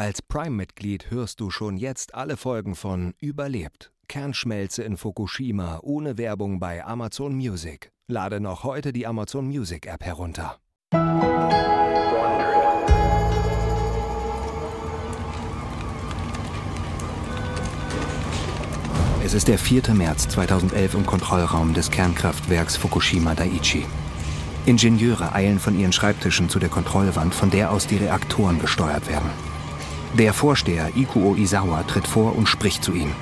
Als Prime-Mitglied hörst du schon jetzt alle Folgen von Überlebt. Kernschmelze in Fukushima ohne Werbung bei Amazon Music. Lade noch heute die Amazon Music App herunter. Es ist der 4. März 2011 im Kontrollraum des Kernkraftwerks Fukushima Daiichi. Ingenieure eilen von ihren Schreibtischen zu der Kontrollwand, von der aus die Reaktoren gesteuert werden. Der Vorsteher Ikuo Isawa tritt vor und spricht zu ihnen.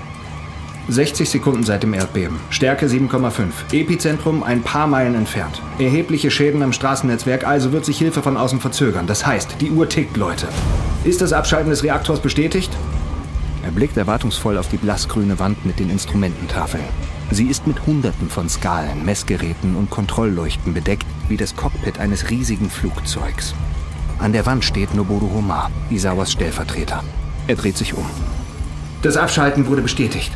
60 Sekunden seit dem Erdbeben. Stärke 7,5. Epizentrum ein paar Meilen entfernt. Erhebliche Schäden am Straßennetzwerk, also wird sich Hilfe von außen verzögern. Das heißt, die Uhr tickt, Leute. Ist das Abschalten des Reaktors bestätigt? Er blickt erwartungsvoll auf die blassgrüne Wand mit den Instrumententafeln. Sie ist mit Hunderten von Skalen, Messgeräten und Kontrollleuchten bedeckt, wie das Cockpit eines riesigen Flugzeugs. An der Wand steht Noboru Homa, Isawas Stellvertreter. Er dreht sich um. Das Abschalten wurde bestätigt.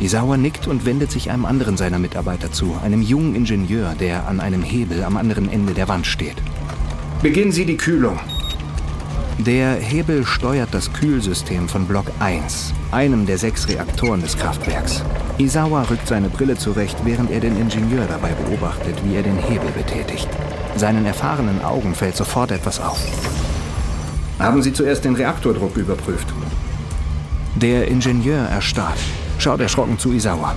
Isawa nickt und wendet sich einem anderen seiner Mitarbeiter zu, einem jungen Ingenieur, der an einem Hebel am anderen Ende der Wand steht. Beginnen Sie die Kühlung. Der Hebel steuert das Kühlsystem von Block 1, einem der sechs Reaktoren des Kraftwerks. Isawa rückt seine Brille zurecht, während er den Ingenieur dabei beobachtet, wie er den Hebel betätigt. Seinen erfahrenen Augen fällt sofort etwas auf. Haben Sie zuerst den Reaktordruck überprüft? Der Ingenieur erstarrt, schaut erschrocken zu Isawa.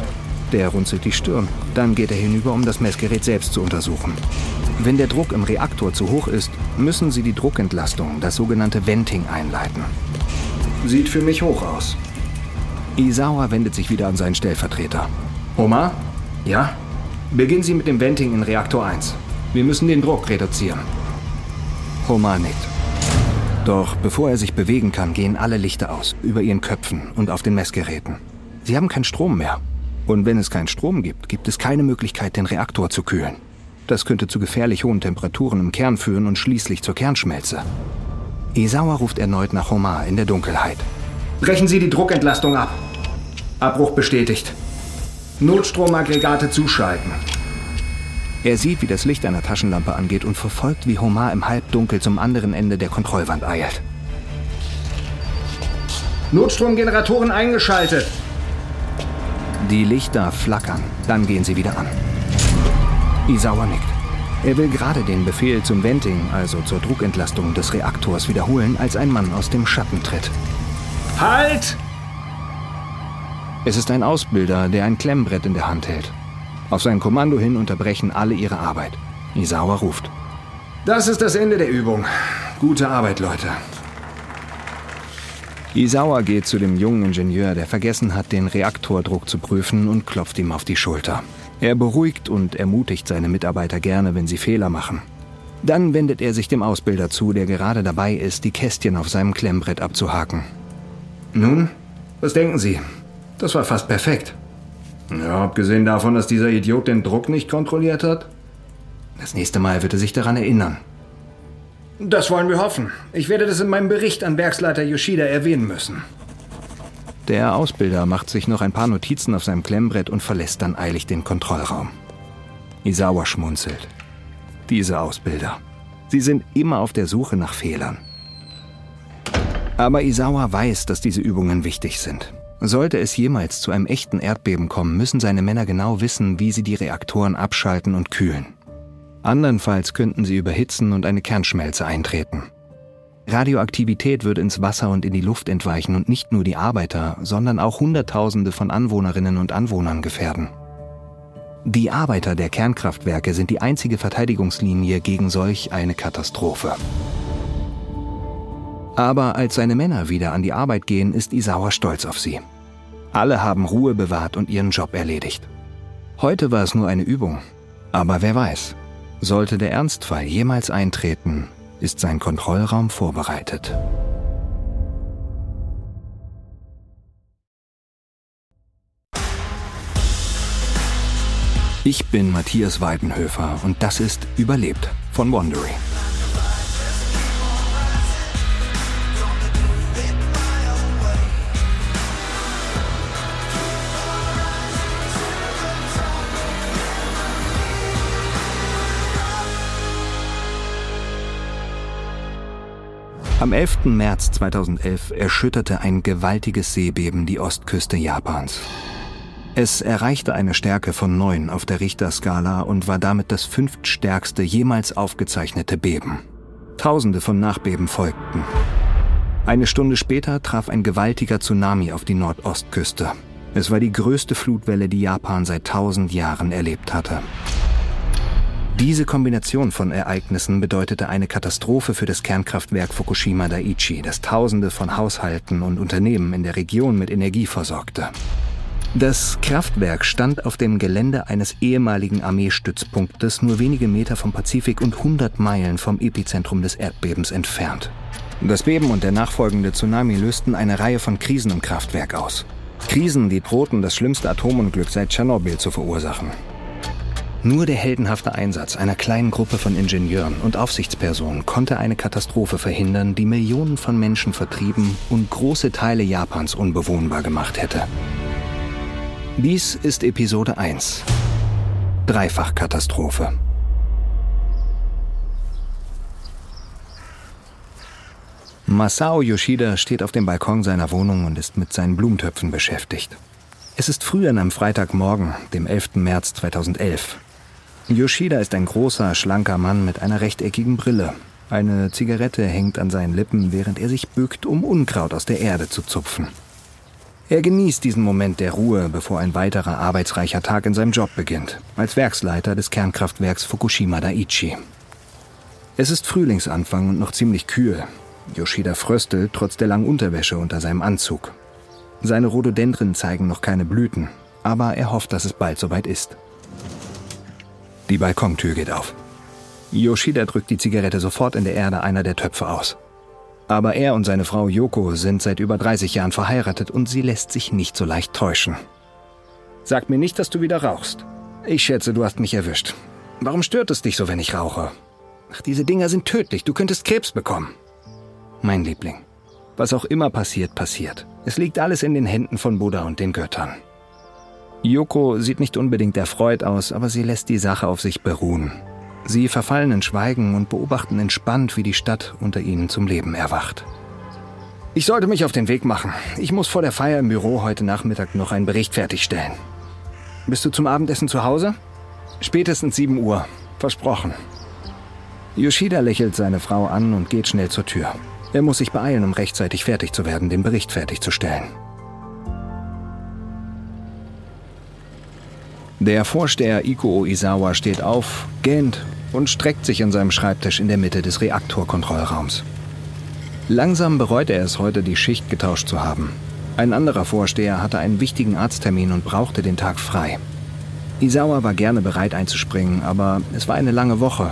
Der runzelt die Stirn. Dann geht er hinüber, um das Messgerät selbst zu untersuchen. Wenn der Druck im Reaktor zu hoch ist, müssen Sie die Druckentlastung, das sogenannte Venting, einleiten. Sieht für mich hoch aus. Isawa wendet sich wieder an seinen Stellvertreter. Oma? Ja? Beginnen Sie mit dem Venting in Reaktor 1. Wir müssen den Druck reduzieren. Homer nickt. Doch bevor er sich bewegen kann, gehen alle Lichter aus, über ihren Köpfen und auf den Messgeräten. Sie haben keinen Strom mehr. Und wenn es keinen Strom gibt, gibt es keine Möglichkeit, den Reaktor zu kühlen. Das könnte zu gefährlich hohen Temperaturen im Kern führen und schließlich zur Kernschmelze. Isawa ruft erneut nach Homer in der Dunkelheit. Brechen Sie die Druckentlastung ab. Abbruch bestätigt. Notstromaggregate zuschalten. Er sieht, wie das Licht einer Taschenlampe angeht und verfolgt, wie Homer im Halbdunkel zum anderen Ende der Kontrollwand eilt. Notstromgeneratoren eingeschaltet. Die Lichter flackern, dann gehen sie wieder an. Isawa nickt. Er will gerade den Befehl zum Venting, also zur Druckentlastung des Reaktors, wiederholen, als ein Mann aus dem Schatten tritt. Halt! Es ist ein Ausbilder, der ein Klemmbrett in der Hand hält. Auf sein Kommando hin unterbrechen alle ihre Arbeit. Isawa ruft. Das ist das Ende der Übung. Gute Arbeit, Leute. Isawa geht zu dem jungen Ingenieur, der vergessen hat, den Reaktordruck zu prüfen und klopft ihm auf die Schulter. Er beruhigt und ermutigt seine Mitarbeiter gerne, wenn sie Fehler machen. Dann wendet er sich dem Ausbilder zu, der gerade dabei ist, die Kästchen auf seinem Klemmbrett abzuhaken. Nun, was denken Sie? Das war fast perfekt. Ja, abgesehen davon, dass dieser Idiot den Druck nicht kontrolliert hat. Das nächste Mal wird er sich daran erinnern. Das wollen wir hoffen. Ich werde das in meinem Bericht an Werksleiter Yoshida erwähnen müssen. Der Ausbilder macht sich noch ein paar Notizen auf seinem Klemmbrett und verlässt dann eilig den Kontrollraum. Isawa schmunzelt. Diese Ausbilder. Sie sind immer auf der Suche nach Fehlern. Aber Isawa weiß, dass diese Übungen wichtig sind. Sollte es jemals zu einem echten Erdbeben kommen, müssen seine Männer genau wissen, wie sie die Reaktoren abschalten und kühlen. Andernfalls könnten sie überhitzen und eine Kernschmelze eintreten. Radioaktivität würde ins Wasser und in die Luft entweichen und nicht nur die Arbeiter, sondern auch Hunderttausende von Anwohnerinnen und Anwohnern gefährden. Die Arbeiter der Kernkraftwerke sind die einzige Verteidigungslinie gegen solch eine Katastrophe. Aber als seine Männer wieder an die Arbeit gehen, ist Isawa stolz auf sie. Alle haben Ruhe bewahrt und ihren Job erledigt. Heute war es nur eine Übung. Aber wer weiß, sollte der Ernstfall jemals eintreten, ist sein Kontrollraum vorbereitet. Ich bin Matthias Weidenhöfer und das ist Überlebt von Wondery. Am 11. März 2011 erschütterte ein gewaltiges Seebeben die Ostküste Japans. Es erreichte eine Stärke von 9 auf der Richterskala und war damit das fünftstärkste jemals aufgezeichnete Beben. Tausende von Nachbeben folgten. Eine Stunde später traf ein gewaltiger Tsunami auf die Nordostküste. Es war die größte Flutwelle, die Japan seit tausend Jahren erlebt hatte. Diese Kombination von Ereignissen bedeutete eine Katastrophe für das Kernkraftwerk Fukushima Daiichi, das Tausende von Haushalten und Unternehmen in der Region mit Energie versorgte. Das Kraftwerk stand auf dem Gelände eines ehemaligen Armeestützpunktes nur wenige Meter vom Pazifik und 100 Meilen vom Epizentrum des Erdbebens entfernt. Das Beben und der nachfolgende Tsunami lösten eine Reihe von Krisen im Kraftwerk aus. Krisen, die drohten, das schlimmste Atomunglück seit Tschernobyl zu verursachen. Nur der heldenhafte Einsatz einer kleinen Gruppe von Ingenieuren und Aufsichtspersonen konnte eine Katastrophe verhindern, die Millionen von Menschen vertrieben und große Teile Japans unbewohnbar gemacht hätte. Dies ist Episode 1. Dreifachkatastrophe. Masao Yoshida steht auf dem Balkon seiner Wohnung und ist mit seinen Blumentöpfen beschäftigt. Es ist früh an einem Freitagmorgen, dem 11. März 2011. Yoshida ist ein großer, schlanker Mann mit einer rechteckigen Brille. Eine Zigarette hängt an seinen Lippen, während er sich bückt, um Unkraut aus der Erde zu zupfen. Er genießt diesen Moment der Ruhe, bevor ein weiterer arbeitsreicher Tag in seinem Job beginnt, als Werksleiter des Kernkraftwerks Fukushima Daiichi. Es ist Frühlingsanfang und noch ziemlich kühl. Yoshida fröstelt trotz der langen Unterwäsche unter seinem Anzug. Seine Rhododendren zeigen noch keine Blüten, aber er hofft, dass es bald soweit ist. Die Balkontür geht auf. Yoshida drückt die Zigarette sofort in der Erde einer der Töpfe aus. Aber er und seine Frau Yoko sind seit über 30 Jahren verheiratet und sie lässt sich nicht so leicht täuschen. Sag mir nicht, dass du wieder rauchst. Ich schätze, du hast mich erwischt. Warum stört es dich so, wenn ich rauche? Ach, diese Dinger sind tödlich. Du könntest Krebs bekommen. Mein Liebling. Was auch immer passiert, passiert. Es liegt alles in den Händen von Buddha und den Göttern. Yoko sieht nicht unbedingt erfreut aus, aber sie lässt die Sache auf sich beruhen. Sie verfallen in Schweigen und beobachten entspannt, wie die Stadt unter ihnen zum Leben erwacht. Ich sollte mich auf den Weg machen. Ich muss vor der Feier im Büro heute Nachmittag noch einen Bericht fertigstellen. Bist du zum Abendessen zu Hause? Spätestens 7 Uhr. Versprochen. Yoshida lächelt seine Frau an und geht schnell zur Tür. Er muss sich beeilen, um rechtzeitig fertig zu werden, den Bericht fertigzustellen. Der Vorsteher Iko Izawa steht auf, gähnt und streckt sich an seinem Schreibtisch in der Mitte des Reaktorkontrollraums. Langsam bereut er es heute, die Schicht getauscht zu haben. Ein anderer Vorsteher hatte einen wichtigen Arzttermin und brauchte den Tag frei. Isawa war gerne bereit einzuspringen, aber es war eine lange Woche.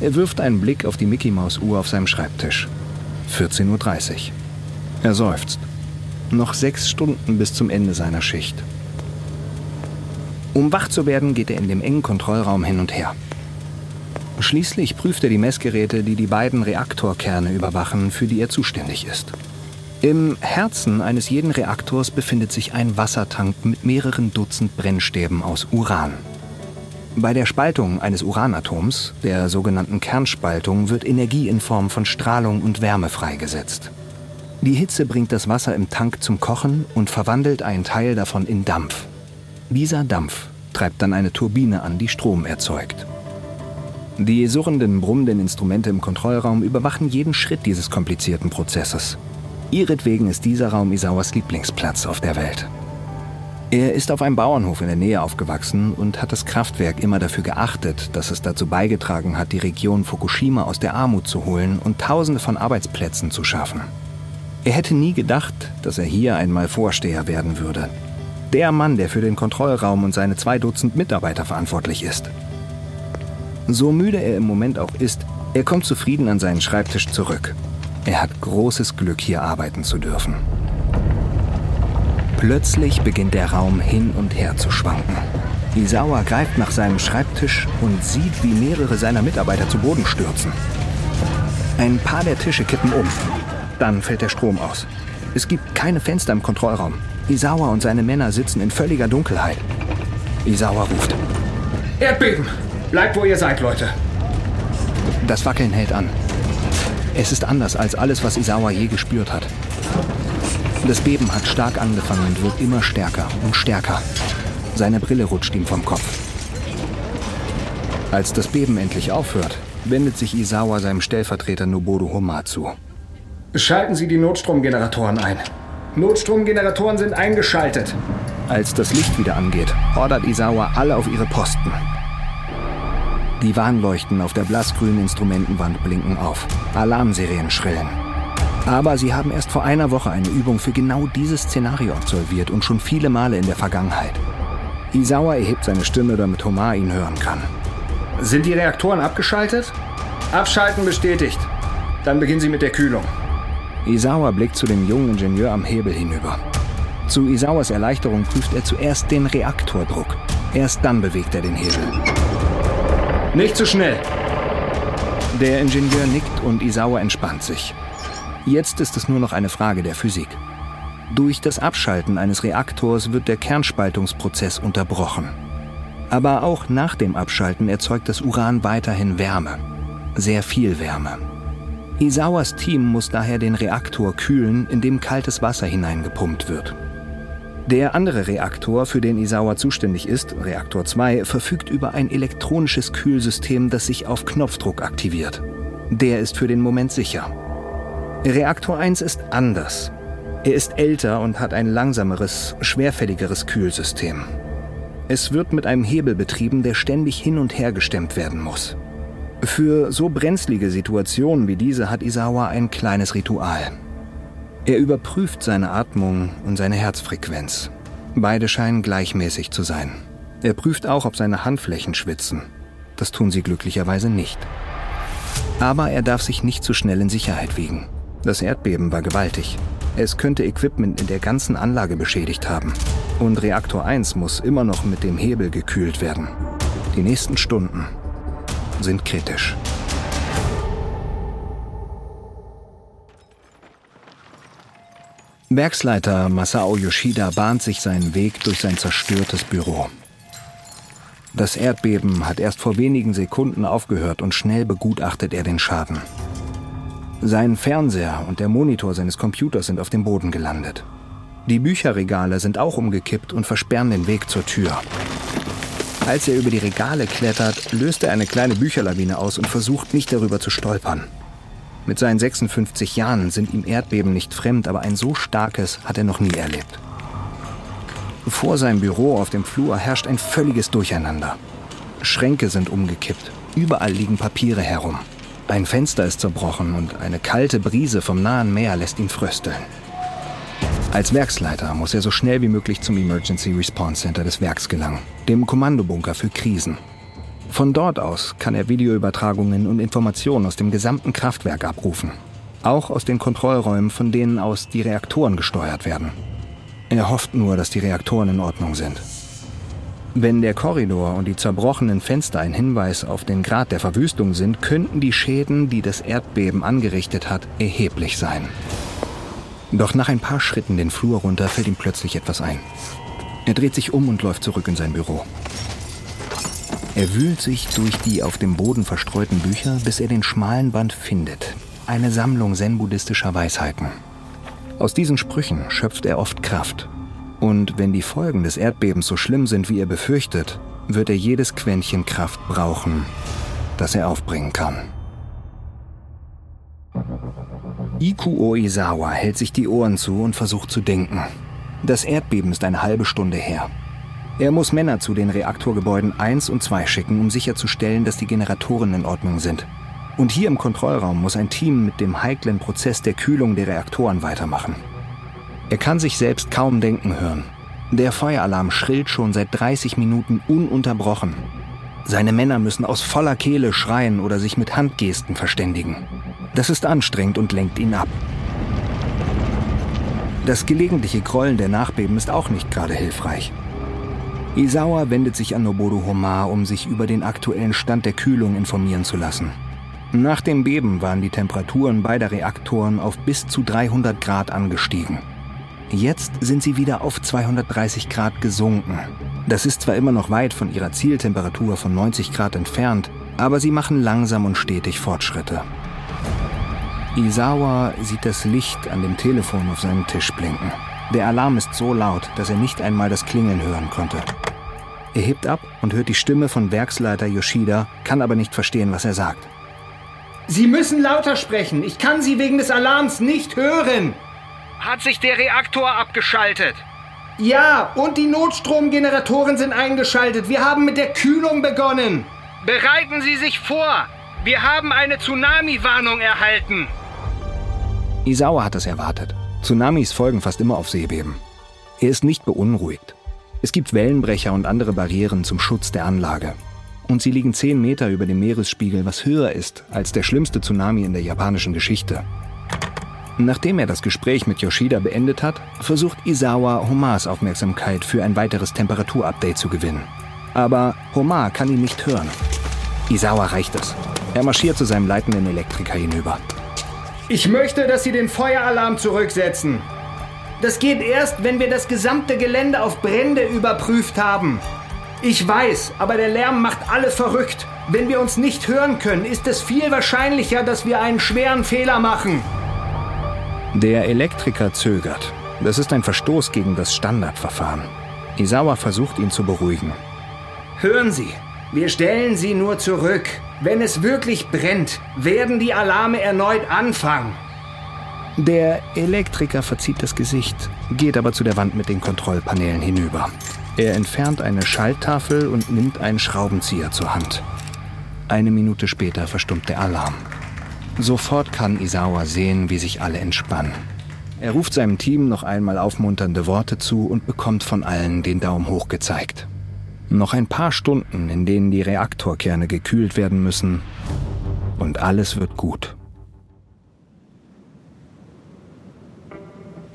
Er wirft einen Blick auf die Mickey-Maus-Uhr auf seinem Schreibtisch. 14.30 Uhr. Er seufzt. Noch sechs Stunden bis zum Ende seiner Schicht. Um wach zu werden, geht er in dem engen Kontrollraum hin und her. Schließlich prüft er die Messgeräte, die die beiden Reaktorkerne überwachen, für die er zuständig ist. Im Herzen eines jeden Reaktors befindet sich ein Wassertank mit mehreren Dutzend Brennstäben aus Uran. Bei der Spaltung eines Uranatoms, der sogenannten Kernspaltung, wird Energie in Form von Strahlung und Wärme freigesetzt. Die Hitze bringt das Wasser im Tank zum Kochen und verwandelt einen Teil davon in Dampf. Dieser Dampf treibt dann eine Turbine an, die Strom erzeugt. Die surrenden, brummenden Instrumente im Kontrollraum überwachen jeden Schritt dieses komplizierten Prozesses. Ihretwegen ist dieser Raum Isawas Lieblingsplatz auf der Welt. Er ist auf einem Bauernhof in der Nähe aufgewachsen und hat das Kraftwerk immer dafür geachtet, dass es dazu beigetragen hat, die Region Fukushima aus der Armut zu holen und Tausende von Arbeitsplätzen zu schaffen. Er hätte nie gedacht, dass er hier einmal Vorsteher werden würde, der Mann, der für den Kontrollraum und seine zwei Dutzend Mitarbeiter verantwortlich ist. So müde er im Moment auch ist, er kommt zufrieden an seinen Schreibtisch zurück. Er hat großes Glück, hier arbeiten zu dürfen. Plötzlich beginnt der Raum hin und her zu schwanken. Isawa greift nach seinem Schreibtisch und sieht, wie mehrere seiner Mitarbeiter zu Boden stürzen. Ein paar der Tische kippen um. Dann fällt der Strom aus. Es gibt keine Fenster im Kontrollraum. Isawa und seine Männer sitzen in völliger Dunkelheit. Isawa ruft. Erdbeben! Bleibt, wo ihr seid, Leute. Das Wackeln hält an. Es ist anders als alles, was Isawa je gespürt hat. Das Beben hat stark angefangen und wird immer stärker und stärker. Seine Brille rutscht ihm vom Kopf. Als das Beben endlich aufhört, wendet sich Isawa seinem Stellvertreter Noboru Homa zu. Schalten Sie die Notstromgeneratoren ein. Notstromgeneratoren sind eingeschaltet. Als das Licht wieder angeht, ordert Isawa alle auf ihre Posten. Die Warnleuchten auf der blassgrünen Instrumentenwand blinken auf. Alarmserien schrillen. Aber sie haben erst vor einer Woche eine Übung für genau dieses Szenario absolviert und schon viele Male in der Vergangenheit. Isawa erhebt seine Stimme, damit Homar ihn hören kann. Sind die Reaktoren abgeschaltet? Abschalten bestätigt. Dann beginnen Sie mit der Kühlung. Isawa blickt zu dem jungen Ingenieur am Hebel hinüber. Zu Isawas Erleichterung prüft er zuerst den Reaktordruck. Erst dann bewegt er den Hebel. Nicht zu schnell. Der Ingenieur nickt und Isawa entspannt sich. Jetzt ist es nur noch eine Frage der Physik. Durch das Abschalten eines Reaktors wird der Kernspaltungsprozess unterbrochen. Aber auch nach dem Abschalten erzeugt das Uran weiterhin Wärme. Sehr viel Wärme. Isawas Team muss daher den Reaktor kühlen, in dem kaltes Wasser hineingepumpt wird. Der andere Reaktor, für den Isawa zuständig ist, Reaktor 2, verfügt über ein elektronisches Kühlsystem, das sich auf Knopfdruck aktiviert. Der ist für den Moment sicher. Reaktor 1 ist anders. Er ist älter und hat ein langsameres, schwerfälligeres Kühlsystem. Es wird mit einem Hebel betrieben, der ständig hin und her gestemmt werden muss. Für so brenzlige Situationen wie diese hat Isawa ein kleines Ritual. Er überprüft seine Atmung und seine Herzfrequenz. Beide scheinen gleichmäßig zu sein. Er prüft auch, ob seine Handflächen schwitzen. Das tun sie glücklicherweise nicht. Aber er darf sich nicht zu schnell in Sicherheit wiegen. Das Erdbeben war gewaltig. Es könnte Equipment in der ganzen Anlage beschädigt haben. Und Reaktor 1 muss immer noch mit dem Hebel gekühlt werden. Die nächsten Stunden sind kritisch. Werksleiter Masao Yoshida bahnt sich seinen Weg durch sein zerstörtes Büro. Das Erdbeben hat erst vor wenigen Sekunden aufgehört und schnell begutachtet er den Schaden. Sein Fernseher und der Monitor seines Computers sind auf dem Boden gelandet. Die Bücherregale sind auch umgekippt und versperren den Weg zur Tür. Als er über die Regale klettert, löst er eine kleine Bücherlawine aus und versucht nicht darüber zu stolpern. Mit seinen 56 Jahren sind ihm Erdbeben nicht fremd, aber ein so starkes hat er noch nie erlebt. Vor seinem Büro auf dem Flur herrscht ein völliges Durcheinander. Schränke sind umgekippt, überall liegen Papiere herum. Ein Fenster ist zerbrochen und eine kalte Brise vom nahen Meer lässt ihn frösteln. Als Werksleiter muss er so schnell wie möglich zum Emergency Response Center des Werks gelangen, dem Kommandobunker für Krisen. Von dort aus kann er Videoübertragungen und Informationen aus dem gesamten Kraftwerk abrufen. Auch aus den Kontrollräumen, von denen aus die Reaktoren gesteuert werden. Er hofft nur, dass die Reaktoren in Ordnung sind. Wenn der Korridor und die zerbrochenen Fenster ein Hinweis auf den Grad der Verwüstung sind, könnten die Schäden, die das Erdbeben angerichtet hat, erheblich sein. Doch nach ein paar Schritten den Flur runter fällt ihm plötzlich etwas ein. Er dreht sich um und läuft zurück in sein Büro. Er wühlt sich durch die auf dem Boden verstreuten Bücher, bis er den schmalen Band findet. Eine Sammlung zen-buddhistischer Weisheiten. Aus diesen Sprüchen schöpft er oft Kraft und wenn die Folgen des Erdbebens so schlimm sind, wie er befürchtet, wird er jedes Quäntchen Kraft brauchen, das er aufbringen kann. Ikuo Izawa hält sich die Ohren zu und versucht zu denken. Das Erdbeben ist eine halbe Stunde her. Er muss Männer zu den Reaktorgebäuden 1 und 2 schicken, um sicherzustellen, dass die Generatoren in Ordnung sind. Und hier im Kontrollraum muss ein Team mit dem heiklen Prozess der Kühlung der Reaktoren weitermachen. Er kann sich selbst kaum denken hören. Der Feueralarm schrillt schon seit 30 Minuten ununterbrochen. Seine Männer müssen aus voller Kehle schreien oder sich mit Handgesten verständigen. Das ist anstrengend und lenkt ihn ab. Das gelegentliche Grollen der Nachbeben ist auch nicht gerade hilfreich. Isawa wendet sich an Noboru Homa, um sich über den aktuellen Stand der Kühlung informieren zu lassen. Nach dem Beben waren die Temperaturen beider Reaktoren auf bis zu 300 Grad angestiegen. Jetzt sind sie wieder auf 230 Grad gesunken. Das ist zwar immer noch weit von ihrer Zieltemperatur von 90 Grad entfernt, aber sie machen langsam und stetig Fortschritte. Isawa sieht das Licht an dem Telefon auf seinem Tisch blinken. Der Alarm ist so laut, dass er nicht einmal das Klingeln hören konnte. Er hebt ab und hört die Stimme von Werksleiter Yoshida, kann aber nicht verstehen, was er sagt. Sie müssen lauter sprechen. Ich kann Sie wegen des Alarms nicht hören. Hat sich der Reaktor abgeschaltet? Ja, und die Notstromgeneratoren sind eingeschaltet. Wir haben mit der Kühlung begonnen. Bereiten Sie sich vor. Wir haben eine Tsunami-Warnung erhalten. Isawa hat es erwartet. Tsunamis folgen fast immer auf Seebeben. Er ist nicht beunruhigt. Es gibt Wellenbrecher und andere Barrieren zum Schutz der Anlage. Und sie liegen 10 Meter über dem Meeresspiegel, was höher ist als der schlimmste Tsunami in der japanischen Geschichte. Nachdem er das Gespräch mit Yoshida beendet hat, versucht Isawa Homars Aufmerksamkeit für ein weiteres Temperaturupdate zu gewinnen. Aber Homar kann ihn nicht hören. Isawa reicht es. Er marschiert zu seinem leitenden Elektriker hinüber. Ich möchte, dass Sie den Feueralarm zurücksetzen. Das geht erst, wenn wir das gesamte Gelände auf Brände überprüft haben. Ich weiß, aber der Lärm macht alle verrückt. Wenn wir uns nicht hören können, ist es viel wahrscheinlicher, dass wir einen schweren Fehler machen. Der Elektriker zögert. Das ist ein Verstoß gegen das Standardverfahren. Isawa versucht ihn zu beruhigen. Hören Sie, wir stellen Sie nur zurück. Wenn es wirklich brennt, werden die Alarme erneut anfangen. Der Elektriker verzieht das Gesicht, geht aber zu der Wand mit den Kontrollpanelen hinüber. Er entfernt eine Schalttafel und nimmt einen Schraubenzieher zur Hand. Eine Minute später verstummt der Alarm. Sofort kann Isawa sehen, wie sich alle entspannen. Er ruft seinem Team noch einmal aufmunternde Worte zu und bekommt von allen den Daumen hoch gezeigt. Noch ein paar Stunden, in denen die Reaktorkerne gekühlt werden müssen, und alles wird gut.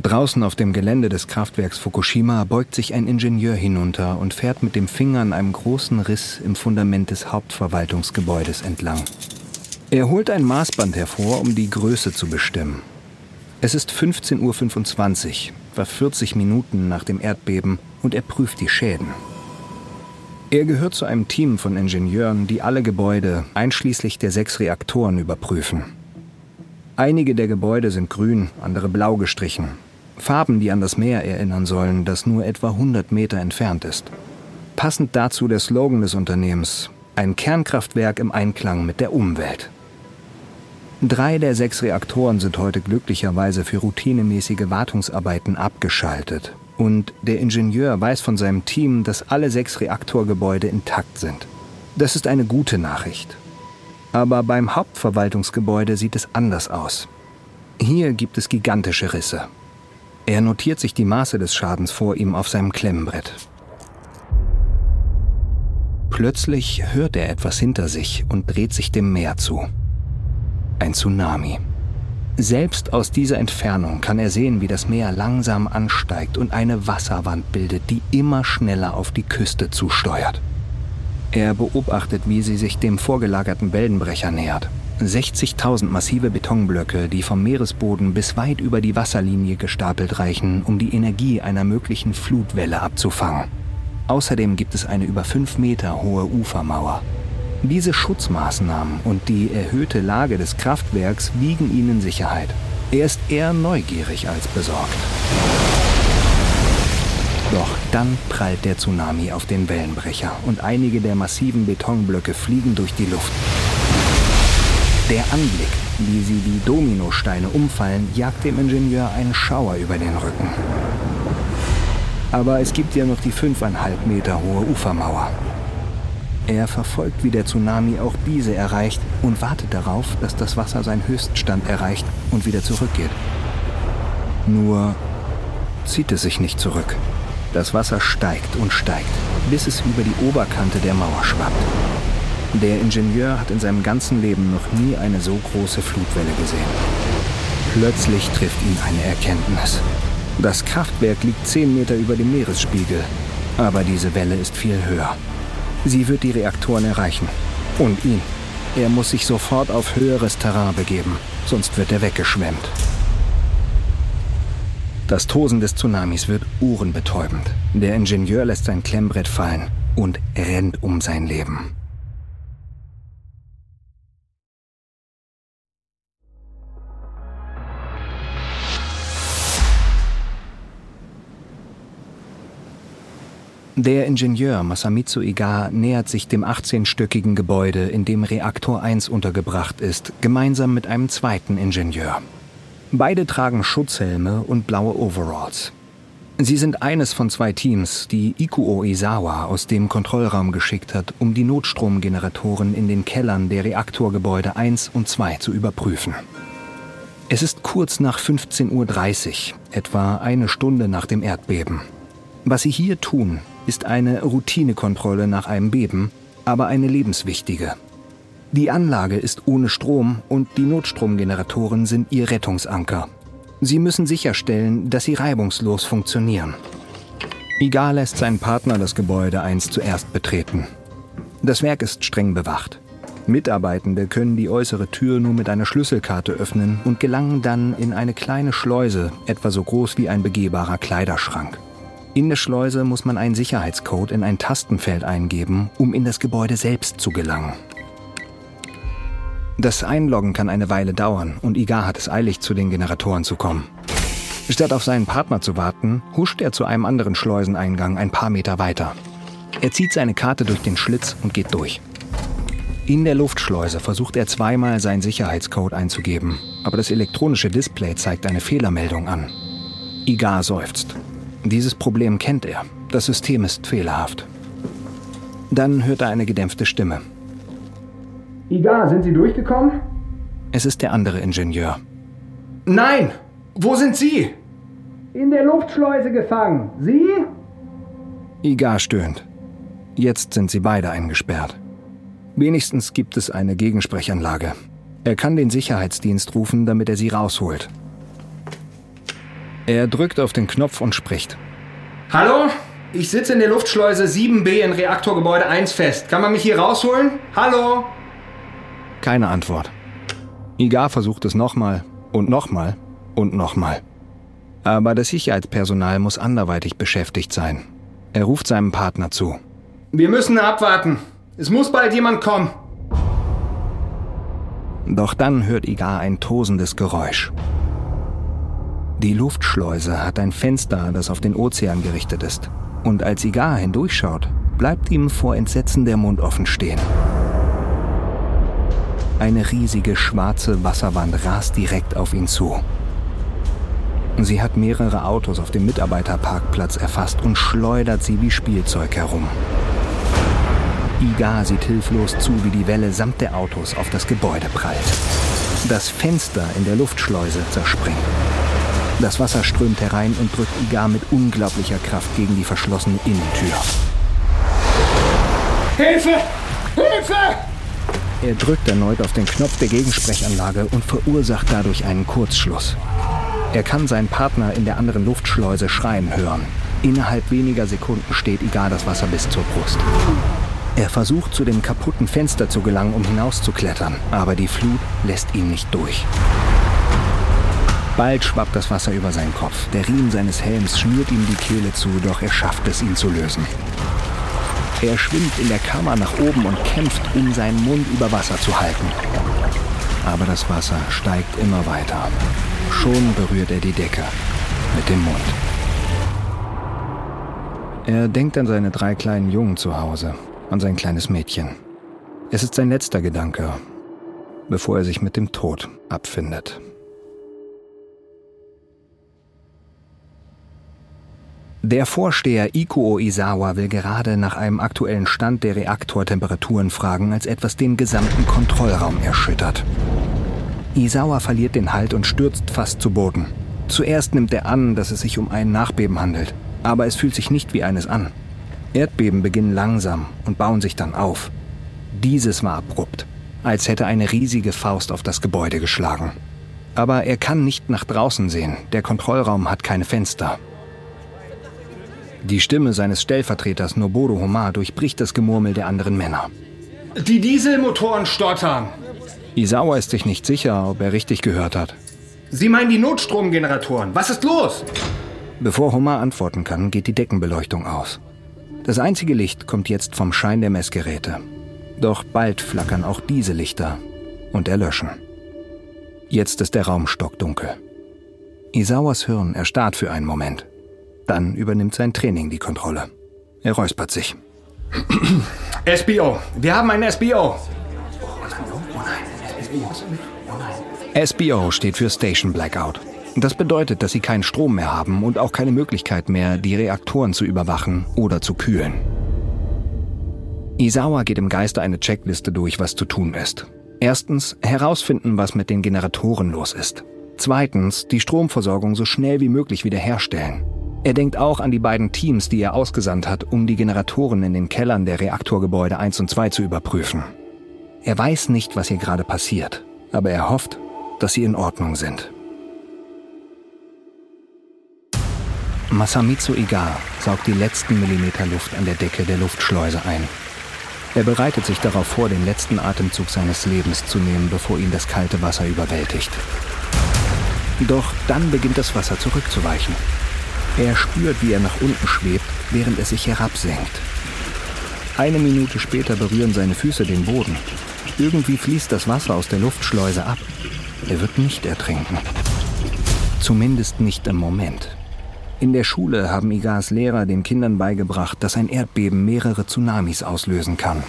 Draußen auf dem Gelände des Kraftwerks Fukushima beugt sich ein Ingenieur hinunter und fährt mit dem Finger an einem großen Riss im Fundament des Hauptverwaltungsgebäudes entlang. Er holt ein Maßband hervor, um die Größe zu bestimmen. Es ist 15.25 Uhr, war 40 Minuten nach dem Erdbeben und er prüft die Schäden. Er gehört zu einem Team von Ingenieuren, die alle Gebäude, einschließlich der sechs Reaktoren, überprüfen. Einige der Gebäude sind grün, andere blau gestrichen, Farben, die an das Meer erinnern sollen, das nur etwa 100 Meter entfernt ist. Passend dazu der Slogan des Unternehmens, ein Kernkraftwerk im Einklang mit der Umwelt. Drei der sechs Reaktoren sind heute glücklicherweise für routinemäßige Wartungsarbeiten abgeschaltet. Und der Ingenieur weiß von seinem Team, dass alle sechs Reaktorgebäude intakt sind. Das ist eine gute Nachricht. Aber beim Hauptverwaltungsgebäude sieht es anders aus. Hier gibt es gigantische Risse, er notiert sich die Maße des Schadens vor ihm auf seinem Klemmbrett. Plötzlich hört er etwas hinter sich und dreht sich dem Meer zu. Ein Tsunami. Selbst aus dieser Entfernung kann er sehen, wie das Meer langsam ansteigt und eine Wasserwand bildet, die immer schneller auf die Küste zusteuert. Er beobachtet, wie sie sich dem vorgelagerten Wellenbrecher nähert. 60.000 massive Betonblöcke, die vom Meeresboden bis weit über die Wasserlinie gestapelt reichen, um die Energie einer möglichen Flutwelle abzufangen. Außerdem gibt es eine über fünf Meter hohe Ufermauer. Diese Schutzmaßnahmen und die erhöhte Lage des Kraftwerks wiegen ihnen Sicherheit. Er ist eher neugierig als besorgt. Doch dann prallt der Tsunami auf den Wellenbrecher und einige der massiven Betonblöcke fliegen durch die Luft. Der Anblick, wie sie wie Dominosteine umfallen, jagt dem Ingenieur einen Schauer über den Rücken. Aber es gibt ja noch die fünfeinhalb Meter hohe Ufermauer. Er verfolgt, wie der Tsunami auch diese erreicht und wartet darauf, dass das Wasser seinen Höchststand erreicht und wieder zurückgeht. Nur zieht es sich nicht zurück. Das Wasser steigt und steigt, bis es über die Oberkante der Mauer schwappt. Der Ingenieur hat in seinem ganzen Leben noch nie eine so große Flutwelle gesehen. Plötzlich trifft ihn eine Erkenntnis. Das Kraftwerk liegt 10 Meter über dem Meeresspiegel, aber diese Welle ist viel höher. Sie wird die Reaktoren erreichen. Und ihn. Er muss sich sofort auf höheres Terrain begeben, sonst wird er weggeschwemmt. Das Tosen des Tsunamis wird ohrenbetäubend. Der Ingenieur lässt sein Klemmbrett fallen und rennt um sein Leben. Der Ingenieur Masamitsu Iga nähert sich dem 18-stöckigen Gebäude, in dem Reaktor 1 untergebracht ist, gemeinsam mit einem zweiten Ingenieur. Beide tragen Schutzhelme und blaue Overalls. Sie sind eines von zwei Teams, die Ikuo Izawa aus dem Kontrollraum geschickt hat, um die Notstromgeneratoren in den Kellern der Reaktorgebäude 1 und 2 zu überprüfen. Es ist kurz nach 15.30 Uhr, etwa eine Stunde nach dem Erdbeben. Was sie hier tun, ist eine Routinekontrolle nach einem Beben, aber eine lebenswichtige. Die Anlage ist ohne Strom und die Notstromgeneratoren sind ihr Rettungsanker. Sie müssen sicherstellen, dass sie reibungslos funktionieren. Iga lässt seinen Partner das Gebäude einst zuerst betreten. Das Werk ist streng bewacht. Mitarbeitende können die äußere Tür nur mit einer Schlüsselkarte öffnen und gelangen dann in eine kleine Schleuse, etwa so groß wie ein begehbarer Kleiderschrank. In der Schleuse muss man einen Sicherheitscode in ein Tastenfeld eingeben, um in das Gebäude selbst zu gelangen. Das Einloggen kann eine Weile dauern und Igar hat es eilig, zu den Generatoren zu kommen. Statt auf seinen Partner zu warten, huscht er zu einem anderen Schleuseneingang ein paar Meter weiter. Er zieht seine Karte durch den Schlitz und geht durch. In der Luftschleuse versucht er zweimal seinen Sicherheitscode einzugeben, aber das elektronische Display zeigt eine Fehlermeldung an. Igar seufzt. Dieses Problem kennt er. Das System ist fehlerhaft. Dann hört er eine gedämpfte Stimme. Iga, sind Sie durchgekommen? Es ist der andere Ingenieur. Nein! Wo sind Sie? In der Luftschleuse gefangen. Sie? Igar stöhnt. Jetzt sind sie beide eingesperrt. Wenigstens gibt es eine Gegensprechanlage. Er kann den Sicherheitsdienst rufen, damit er sie rausholt. Er drückt auf den Knopf und spricht. Hallo? Ich sitze in der Luftschleuse 7b in Reaktorgebäude 1 fest. Kann man mich hier rausholen? Hallo? Keine Antwort. Igar versucht es nochmal und nochmal und nochmal. Aber das Sicherheitspersonal muss anderweitig beschäftigt sein. Er ruft seinem Partner zu. Wir müssen abwarten. Es muss bald jemand kommen. Doch dann hört Igar ein tosendes Geräusch. Die Luftschleuse hat ein Fenster, das auf den Ozean gerichtet ist. Und als Igar hindurchschaut, bleibt ihm vor Entsetzen der Mund offen stehen. Eine riesige schwarze Wasserwand rast direkt auf ihn zu. Sie hat mehrere Autos auf dem Mitarbeiterparkplatz erfasst und schleudert sie wie Spielzeug herum. Igar sieht hilflos zu, wie die Welle samt der Autos auf das Gebäude prallt. Das Fenster in der Luftschleuse zerspringt. Das Wasser strömt herein und drückt Igar mit unglaublicher Kraft gegen die verschlossene Innentür. Hilfe! Hilfe! Er drückt erneut auf den Knopf der Gegensprechanlage und verursacht dadurch einen Kurzschluss. Er kann seinen Partner in der anderen Luftschleuse schreien hören. Innerhalb weniger Sekunden steht Igar das Wasser bis zur Brust. Er versucht zu dem kaputten Fenster zu gelangen, um hinauszuklettern, aber die Flut lässt ihn nicht durch. Bald schwappt das Wasser über seinen Kopf. Der Riemen seines Helms schnürt ihm die Kehle zu, doch er schafft es, ihn zu lösen. Er schwimmt in der Kammer nach oben und kämpft, um seinen Mund über Wasser zu halten. Aber das Wasser steigt immer weiter. Schon berührt er die Decke mit dem Mund. Er denkt an seine drei kleinen Jungen zu Hause, an sein kleines Mädchen. Es ist sein letzter Gedanke, bevor er sich mit dem Tod abfindet. Der Vorsteher Ikuo Izawa will gerade nach einem aktuellen Stand der Reaktortemperaturen fragen, als etwas den gesamten Kontrollraum erschüttert. Izawa verliert den Halt und stürzt fast zu Boden. Zuerst nimmt er an, dass es sich um ein Nachbeben handelt, aber es fühlt sich nicht wie eines an. Erdbeben beginnen langsam und bauen sich dann auf. Dieses war abrupt, als hätte eine riesige Faust auf das Gebäude geschlagen. Aber er kann nicht nach draußen sehen, der Kontrollraum hat keine Fenster die Stimme seines Stellvertreters Noboru Homa durchbricht das Gemurmel der anderen Männer. Die Dieselmotoren stottern. Isawa ist sich nicht sicher, ob er richtig gehört hat. Sie meinen die Notstromgeneratoren. Was ist los? Bevor Homa antworten kann, geht die Deckenbeleuchtung aus. Das einzige Licht kommt jetzt vom Schein der Messgeräte. Doch bald flackern auch diese Lichter und erlöschen. Jetzt ist der Raum stockdunkel. Isawas Hirn erstarrt für einen Moment. Dann übernimmt sein Training die Kontrolle. Er räuspert sich. SBO. Wir haben einen SBO. SBO steht für Station Blackout. Das bedeutet, dass sie keinen Strom mehr haben und auch keine Möglichkeit mehr, die Reaktoren zu überwachen oder zu kühlen. Isawa geht im Geiste eine Checkliste durch, was zu tun ist. Erstens, herausfinden, was mit den Generatoren los ist. Zweitens, die Stromversorgung so schnell wie möglich wiederherstellen. Er denkt auch an die beiden Teams, die er ausgesandt hat, um die Generatoren in den Kellern der Reaktorgebäude 1 und 2 zu überprüfen. Er weiß nicht, was hier gerade passiert, aber er hofft, dass sie in Ordnung sind. Masamitsu Iga saugt die letzten Millimeter Luft an der Decke der Luftschleuse ein. Er bereitet sich darauf vor, den letzten Atemzug seines Lebens zu nehmen, bevor ihn das kalte Wasser überwältigt. Doch dann beginnt das Wasser zurückzuweichen. Er spürt, wie er nach unten schwebt, während es sich herabsenkt. Eine Minute später berühren seine Füße den Boden. Irgendwie fließt das Wasser aus der Luftschleuse ab. Er wird nicht ertrinken. Zumindest nicht im Moment. In der Schule haben Igas Lehrer den Kindern beigebracht, dass ein Erdbeben mehrere Tsunamis auslösen kann.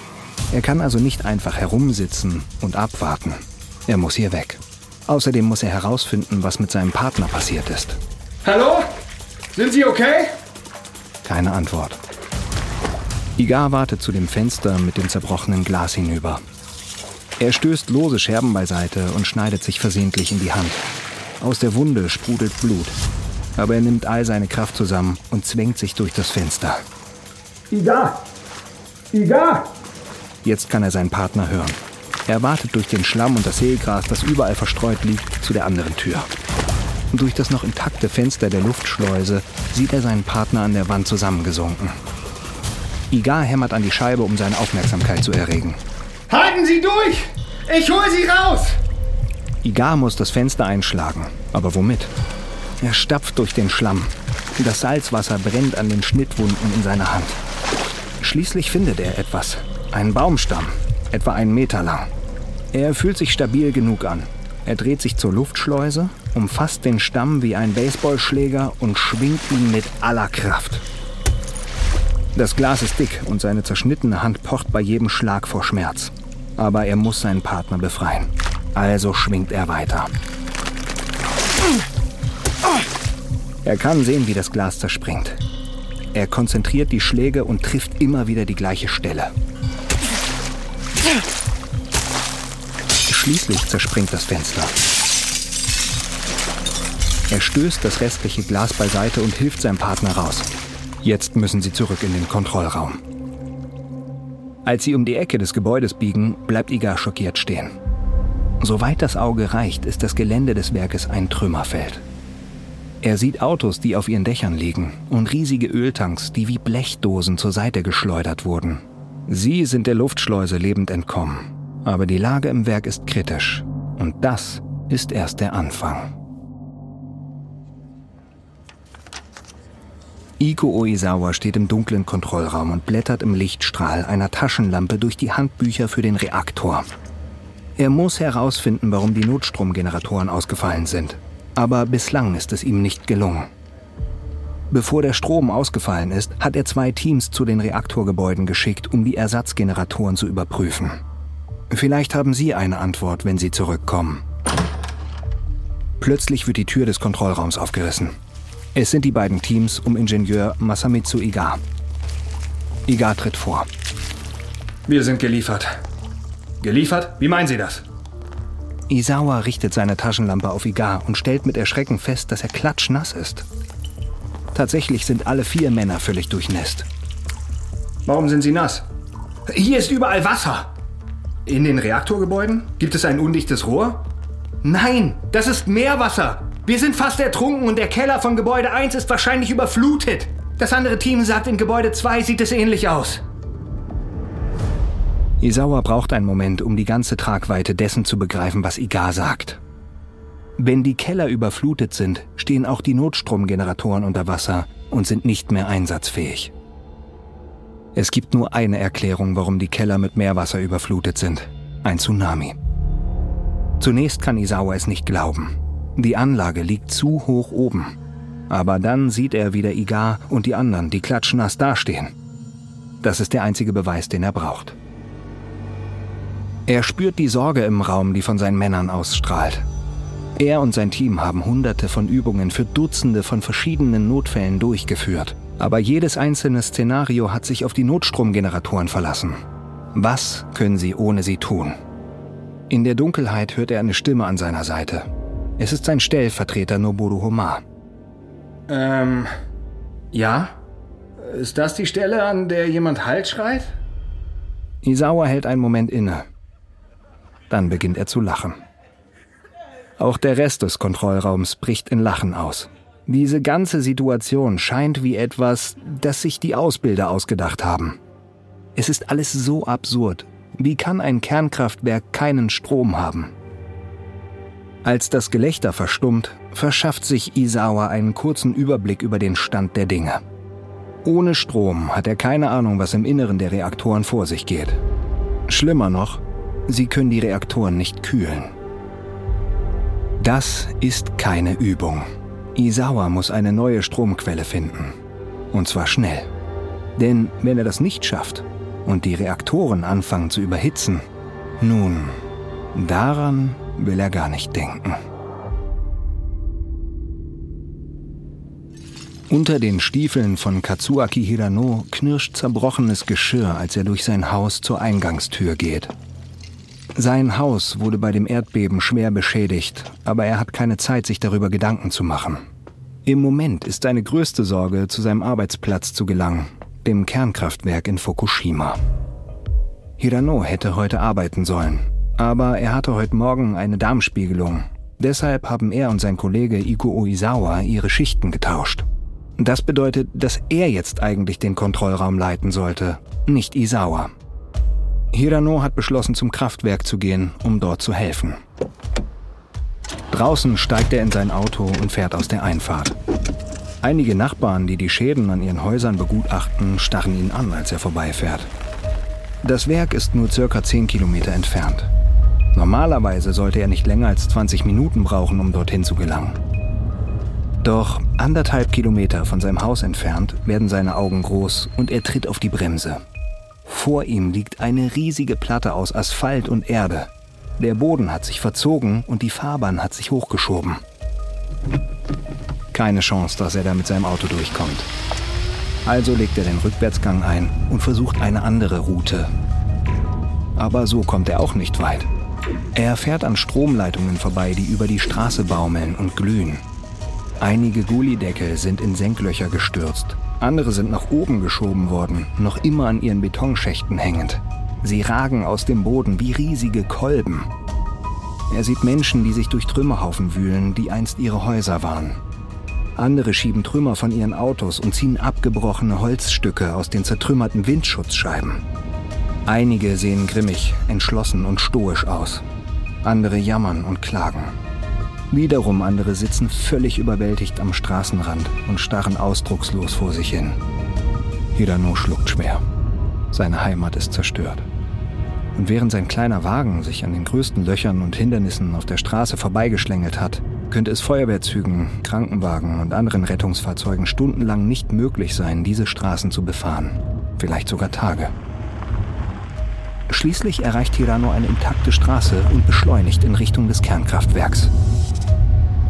Er kann also nicht einfach herumsitzen und abwarten. Er muss hier weg. Außerdem muss er herausfinden, was mit seinem Partner passiert ist. Hallo? Sind Sie okay? Keine Antwort. Igar wartet zu dem Fenster mit dem zerbrochenen Glas hinüber. Er stößt lose Scherben beiseite und schneidet sich versehentlich in die Hand. Aus der Wunde sprudelt Blut. Aber er nimmt all seine Kraft zusammen und zwängt sich durch das Fenster. Iga! Iga! Jetzt kann er seinen Partner hören. Er wartet durch den Schlamm und das Seegras, das überall verstreut liegt, zu der anderen Tür. Und durch das noch intakte Fenster der Luftschleuse sieht er seinen Partner an der Wand zusammengesunken. Igar hämmert an die Scheibe, um seine Aufmerksamkeit zu erregen. Halten Sie durch! Ich hole Sie raus! Igar muss das Fenster einschlagen. Aber womit? Er stapft durch den Schlamm. Das Salzwasser brennt an den Schnittwunden in seiner Hand. Schließlich findet er etwas. Einen Baumstamm, etwa einen Meter lang. Er fühlt sich stabil genug an. Er dreht sich zur Luftschleuse, umfasst den Stamm wie ein Baseballschläger und schwingt ihn mit aller Kraft. Das Glas ist dick und seine zerschnittene Hand pocht bei jedem Schlag vor Schmerz. Aber er muss seinen Partner befreien. Also schwingt er weiter. Er kann sehen, wie das Glas zerspringt. Er konzentriert die Schläge und trifft immer wieder die gleiche Stelle. Schließlich zerspringt das Fenster. Er stößt das restliche Glas beiseite und hilft seinem Partner raus. Jetzt müssen sie zurück in den Kontrollraum. Als sie um die Ecke des Gebäudes biegen, bleibt Iga schockiert stehen. Soweit das Auge reicht, ist das Gelände des Werkes ein Trümmerfeld. Er sieht Autos, die auf ihren Dächern liegen, und riesige Öltanks, die wie Blechdosen zur Seite geschleudert wurden. Sie sind der Luftschleuse lebend entkommen. Aber die Lage im Werk ist kritisch. Und das ist erst der Anfang. Iko Oizawa steht im dunklen Kontrollraum und blättert im Lichtstrahl einer Taschenlampe durch die Handbücher für den Reaktor. Er muss herausfinden, warum die Notstromgeneratoren ausgefallen sind aber bislang ist es ihm nicht gelungen. Bevor der Strom ausgefallen ist, hat er zwei Teams zu den Reaktorgebäuden geschickt, um die Ersatzgeneratoren zu überprüfen. Vielleicht haben Sie eine Antwort, wenn Sie zurückkommen. Plötzlich wird die Tür des Kontrollraums aufgerissen. Es sind die beiden Teams um Ingenieur Masamitsu Iga. Iga tritt vor. Wir sind geliefert. Geliefert? Wie meinen Sie das? Isawa richtet seine Taschenlampe auf Igar und stellt mit Erschrecken fest, dass er klatschnass ist. Tatsächlich sind alle vier Männer völlig durchnässt. Warum sind sie nass? Hier ist überall Wasser. In den Reaktorgebäuden? Gibt es ein undichtes Rohr? Nein, das ist Meerwasser. Wir sind fast ertrunken und der Keller von Gebäude 1 ist wahrscheinlich überflutet. Das andere Team sagt, in Gebäude 2 sieht es ähnlich aus. Isawa braucht einen Moment, um die ganze Tragweite dessen zu begreifen, was Igar sagt. Wenn die Keller überflutet sind, stehen auch die Notstromgeneratoren unter Wasser und sind nicht mehr einsatzfähig. Es gibt nur eine Erklärung, warum die Keller mit Meerwasser überflutet sind. Ein Tsunami. Zunächst kann Isawa es nicht glauben. Die Anlage liegt zu hoch oben. Aber dann sieht er wieder Igar und die anderen, die klatschnass dastehen. Das ist der einzige Beweis, den er braucht. Er spürt die Sorge im Raum, die von seinen Männern ausstrahlt. Er und sein Team haben hunderte von Übungen für Dutzende von verschiedenen Notfällen durchgeführt. Aber jedes einzelne Szenario hat sich auf die Notstromgeneratoren verlassen. Was können sie ohne sie tun? In der Dunkelheit hört er eine Stimme an seiner Seite. Es ist sein Stellvertreter Noboru Homa. Ähm, ja? Ist das die Stelle, an der jemand Halt schreit? Isawa hält einen Moment inne. Dann beginnt er zu lachen. Auch der Rest des Kontrollraums bricht in Lachen aus. Diese ganze Situation scheint wie etwas, das sich die Ausbilder ausgedacht haben. Es ist alles so absurd. Wie kann ein Kernkraftwerk keinen Strom haben? Als das Gelächter verstummt, verschafft sich Isawa einen kurzen Überblick über den Stand der Dinge. Ohne Strom hat er keine Ahnung, was im Inneren der Reaktoren vor sich geht. Schlimmer noch, sie können die Reaktoren nicht kühlen. Das ist keine Übung. Isawa muss eine neue Stromquelle finden. Und zwar schnell. Denn wenn er das nicht schafft und die Reaktoren anfangen zu überhitzen, nun, daran will er gar nicht denken. Unter den Stiefeln von Katsuaki Hirano knirscht zerbrochenes Geschirr, als er durch sein Haus zur Eingangstür geht. Sein Haus wurde bei dem Erdbeben schwer beschädigt, aber er hat keine Zeit, sich darüber Gedanken zu machen. Im Moment ist seine größte Sorge, zu seinem Arbeitsplatz zu gelangen, dem Kernkraftwerk in Fukushima. Hirano hätte heute arbeiten sollen, aber er hatte heute Morgen eine Darmspiegelung. Deshalb haben er und sein Kollege Iko Oizawa ihre Schichten getauscht. Das bedeutet, dass er jetzt eigentlich den Kontrollraum leiten sollte, nicht Isawa. Hirano hat beschlossen, zum Kraftwerk zu gehen, um dort zu helfen. Draußen steigt er in sein Auto und fährt aus der Einfahrt. Einige Nachbarn, die die Schäden an ihren Häusern begutachten, starren ihn an, als er vorbeifährt. Das Werk ist nur circa 10 Kilometer entfernt. Normalerweise sollte er nicht länger als 20 Minuten brauchen, um dorthin zu gelangen. Doch anderthalb Kilometer von seinem Haus entfernt werden seine Augen groß und er tritt auf die Bremse. Vor ihm liegt eine riesige Platte aus Asphalt und Erde. Der Boden hat sich verzogen und die Fahrbahn hat sich hochgeschoben. Keine Chance, dass er da mit seinem Auto durchkommt. Also legt er den Rückwärtsgang ein und versucht eine andere Route. Aber so kommt er auch nicht weit. Er fährt an Stromleitungen vorbei, die über die Straße baumeln und glühen. Einige Gullideckel sind in Senklöcher gestürzt andere sind nach oben geschoben worden, noch immer an ihren Betonschächten hängend. Sie ragen aus dem Boden wie riesige Kolben. Er sieht Menschen, die sich durch Trümmerhaufen wühlen, die einst ihre Häuser waren. Andere schieben Trümmer von ihren Autos und ziehen abgebrochene Holzstücke aus den zertrümmerten Windschutzscheiben. Einige sehen grimmig, entschlossen und stoisch aus. Andere jammern und klagen. Wiederum andere sitzen völlig überwältigt am Straßenrand und starren ausdruckslos vor sich hin. Hirano schluckt schwer. Seine Heimat ist zerstört. Und während sein kleiner Wagen sich an den größten Löchern und Hindernissen auf der Straße vorbeigeschlängelt hat, könnte es Feuerwehrzügen, Krankenwagen und anderen Rettungsfahrzeugen stundenlang nicht möglich sein, diese Straßen zu befahren. Vielleicht sogar Tage. Schließlich erreicht Hirano eine intakte Straße und beschleunigt in Richtung des Kernkraftwerks.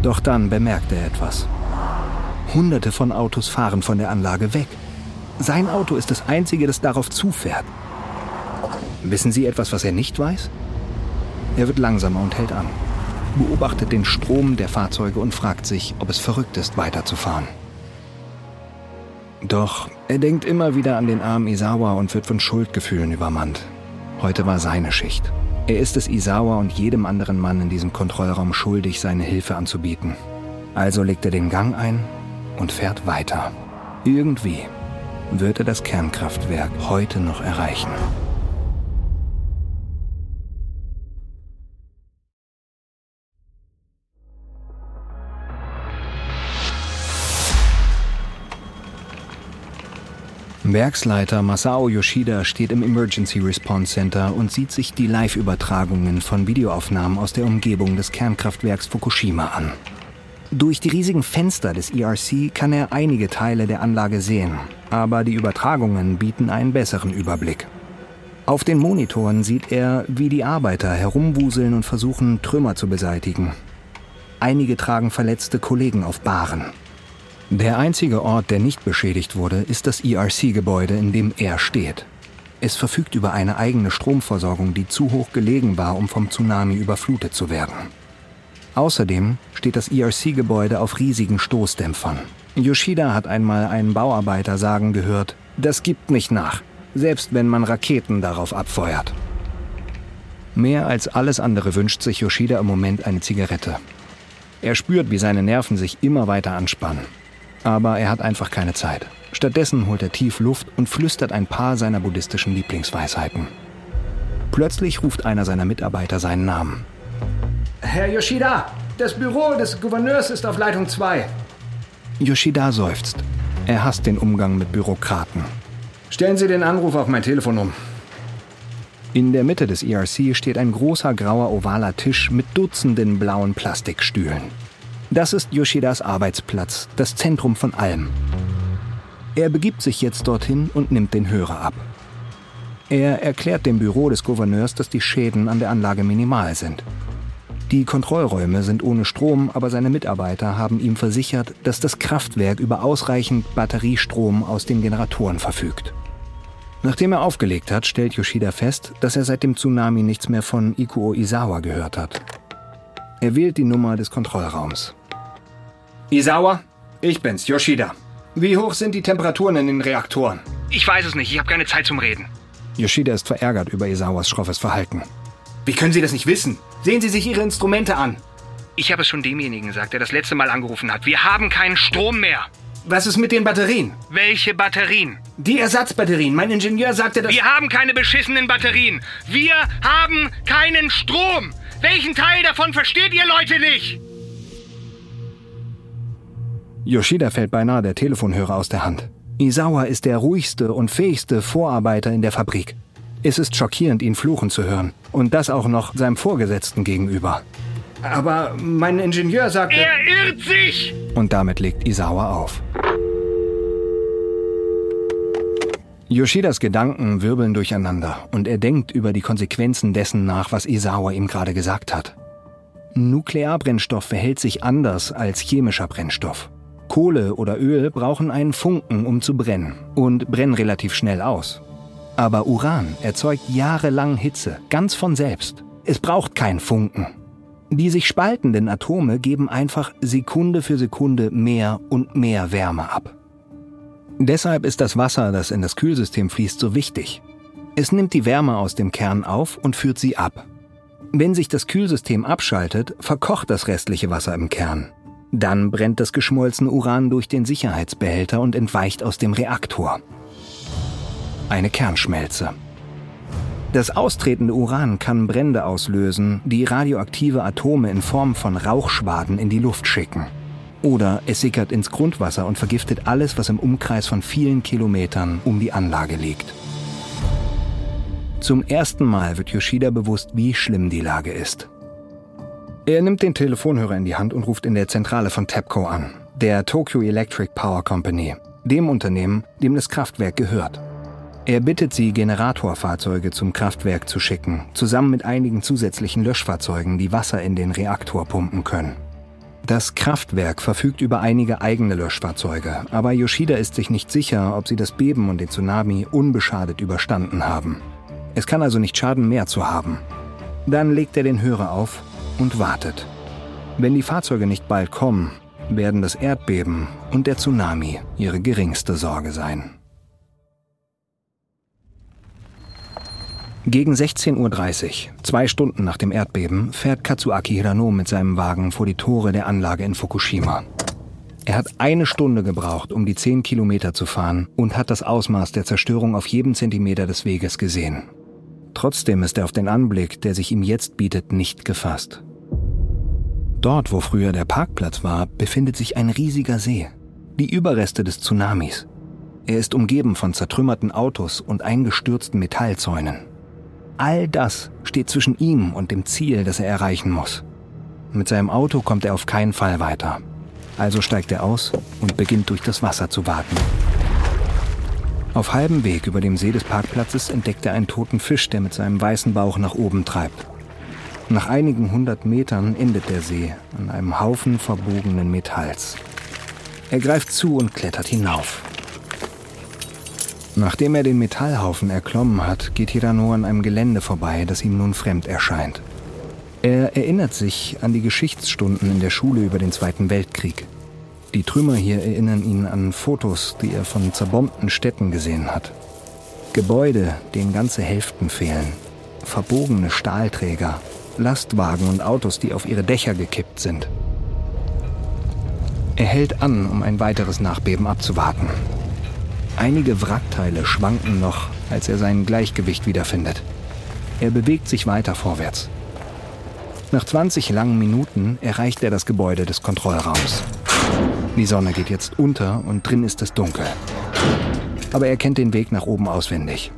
Doch dann bemerkt er etwas. Hunderte von Autos fahren von der Anlage weg. Sein Auto ist das einzige, das darauf zufährt. Wissen Sie etwas, was er nicht weiß? Er wird langsamer und hält an, beobachtet den Strom der Fahrzeuge und fragt sich, ob es verrückt ist, weiterzufahren. Doch er denkt immer wieder an den armen Isawa und wird von Schuldgefühlen übermannt. Heute war seine Schicht. Er ist es Isawa und jedem anderen Mann in diesem Kontrollraum schuldig, seine Hilfe anzubieten. Also legt er den Gang ein und fährt weiter. Irgendwie wird er das Kernkraftwerk heute noch erreichen. Werksleiter Masao Yoshida steht im Emergency Response Center und sieht sich die Live-Übertragungen von Videoaufnahmen aus der Umgebung des Kernkraftwerks Fukushima an. Durch die riesigen Fenster des ERC kann er einige Teile der Anlage sehen, aber die Übertragungen bieten einen besseren Überblick. Auf den Monitoren sieht er, wie die Arbeiter herumwuseln und versuchen, Trümmer zu beseitigen. Einige tragen verletzte Kollegen auf Bahren. Der einzige Ort, der nicht beschädigt wurde, ist das ERC-Gebäude, in dem er steht. Es verfügt über eine eigene Stromversorgung, die zu hoch gelegen war, um vom Tsunami überflutet zu werden. Außerdem steht das ERC-Gebäude auf riesigen Stoßdämpfern. Yoshida hat einmal einen Bauarbeiter sagen gehört, das gibt nicht nach selbst wenn man Raketen darauf abfeuert. Mehr als alles andere wünscht sich Yoshida im Moment eine Zigarette. Er spürt, wie seine Nerven sich immer weiter anspannen. Aber er hat einfach keine Zeit. Stattdessen holt er tief Luft und flüstert ein paar seiner buddhistischen Lieblingsweisheiten. Plötzlich ruft einer seiner Mitarbeiter seinen Namen. Herr Yoshida, das Büro des Gouverneurs ist auf Leitung 2. Yoshida seufzt. Er hasst den Umgang mit Bürokraten. Stellen Sie den Anruf auf mein Telefon um. In der Mitte des ERC steht ein großer grauer ovaler Tisch mit Dutzenden blauen Plastikstühlen. Das ist Yoshidas Arbeitsplatz, das Zentrum von allem. Er begibt sich jetzt dorthin und nimmt den Hörer ab. Er erklärt dem Büro des Gouverneurs, dass die Schäden an der Anlage minimal sind. Die Kontrollräume sind ohne Strom, aber seine Mitarbeiter haben ihm versichert, dass das Kraftwerk über ausreichend Batteriestrom aus den Generatoren verfügt. Nachdem er aufgelegt hat, stellt Yoshida fest, dass er seit dem Tsunami nichts mehr von Ikuo Isawa gehört hat. Er wählt die Nummer des Kontrollraums. Isawa, ich bin's, Yoshida. Wie hoch sind die Temperaturen in den Reaktoren? Ich weiß es nicht, ich habe keine Zeit zum Reden. Yoshida ist verärgert über Isawas schroffes Verhalten. Wie können Sie das nicht wissen? Sehen Sie sich Ihre Instrumente an. Ich habe es schon demjenigen gesagt, der das letzte Mal angerufen hat. Wir haben keinen Strom mehr. Was ist mit den Batterien? Welche Batterien? Die Ersatzbatterien. Mein Ingenieur sagte, dass... Wir haben keine beschissenen Batterien. Wir haben keinen Strom. Welchen Teil davon versteht ihr Leute nicht? Yoshida fällt beinahe der Telefonhörer aus der Hand. Isawa ist der ruhigste und fähigste Vorarbeiter in der Fabrik. Es ist schockierend, ihn fluchen zu hören. Und das auch noch seinem Vorgesetzten gegenüber. Aber mein Ingenieur sagte... Er irrt sich! Und damit legt Isawa auf. Yoshidas Gedanken wirbeln durcheinander und er denkt über die Konsequenzen dessen nach, was Isawa ihm gerade gesagt hat. Nuklearbrennstoff verhält sich anders als chemischer Brennstoff. Kohle oder Öl brauchen einen Funken, um zu brennen und brennen relativ schnell aus. Aber Uran erzeugt jahrelang Hitze, ganz von selbst. Es braucht keinen Funken. Die sich spaltenden Atome geben einfach Sekunde für Sekunde mehr und mehr Wärme ab. Deshalb ist das Wasser, das in das Kühlsystem fließt, so wichtig. Es nimmt die Wärme aus dem Kern auf und führt sie ab. Wenn sich das Kühlsystem abschaltet, verkocht das restliche Wasser im Kern. Dann brennt das geschmolzene Uran durch den Sicherheitsbehälter und entweicht aus dem Reaktor. Eine Kernschmelze. Das austretende Uran kann Brände auslösen, die radioaktive Atome in Form von Rauchschwaden in die Luft schicken. Oder es sickert ins Grundwasser und vergiftet alles, was im Umkreis von vielen Kilometern um die Anlage liegt. Zum ersten Mal wird Yoshida bewusst, wie schlimm die Lage ist. Er nimmt den Telefonhörer in die Hand und ruft in der Zentrale von TEPCO an, der Tokyo Electric Power Company, dem Unternehmen, dem das Kraftwerk gehört. Er bittet sie, Generatorfahrzeuge zum Kraftwerk zu schicken, zusammen mit einigen zusätzlichen Löschfahrzeugen, die Wasser in den Reaktor pumpen können. Das Kraftwerk verfügt über einige eigene Löschfahrzeuge, aber Yoshida ist sich nicht sicher, ob sie das Beben und den Tsunami unbeschadet überstanden haben. Es kann also nicht schaden, mehr zu haben. Dann legt er den Hörer auf und wartet. Wenn die Fahrzeuge nicht bald kommen, werden das Erdbeben und der Tsunami ihre geringste Sorge sein. Gegen 16.30 Uhr, zwei Stunden nach dem Erdbeben, fährt Katsuaki Hirano mit seinem Wagen vor die Tore der Anlage in Fukushima. Er hat eine Stunde gebraucht, um die 10 Kilometer zu fahren und hat das Ausmaß der Zerstörung auf jedem Zentimeter des Weges gesehen. Trotzdem ist er auf den Anblick, der sich ihm jetzt bietet, nicht gefasst. Dort, wo früher der Parkplatz war, befindet sich ein riesiger See. Die Überreste des Tsunamis. Er ist umgeben von zertrümmerten Autos und eingestürzten Metallzäunen. All das steht zwischen ihm und dem Ziel, das er erreichen muss. Mit seinem Auto kommt er auf keinen Fall weiter. Also steigt er aus und beginnt durch das Wasser zu warten. Auf halbem Weg über dem See des Parkplatzes entdeckt er einen toten Fisch, der mit seinem weißen Bauch nach oben treibt. Nach einigen hundert Metern endet der See an einem Haufen verbogenen Metalls. Er greift zu und klettert hinauf. Nachdem er den Metallhaufen erklommen hat, geht Hirano an einem Gelände vorbei, das ihm nun fremd erscheint. Er erinnert sich an die Geschichtsstunden in der Schule über den Zweiten Weltkrieg. Die Trümmer hier erinnern ihn an Fotos, die er von zerbombten Städten gesehen hat. Gebäude, denen ganze Hälften fehlen. Verbogene Stahlträger, Lastwagen und Autos, die auf ihre Dächer gekippt sind. Er hält an, um ein weiteres Nachbeben abzuwarten. Einige Wrackteile schwanken noch, als er sein Gleichgewicht wiederfindet. Er bewegt sich weiter vorwärts. Nach 20 langen Minuten erreicht er das Gebäude des Kontrollraums. Die Sonne geht jetzt unter und drin ist es dunkel. Aber er kennt den Weg nach oben auswendig.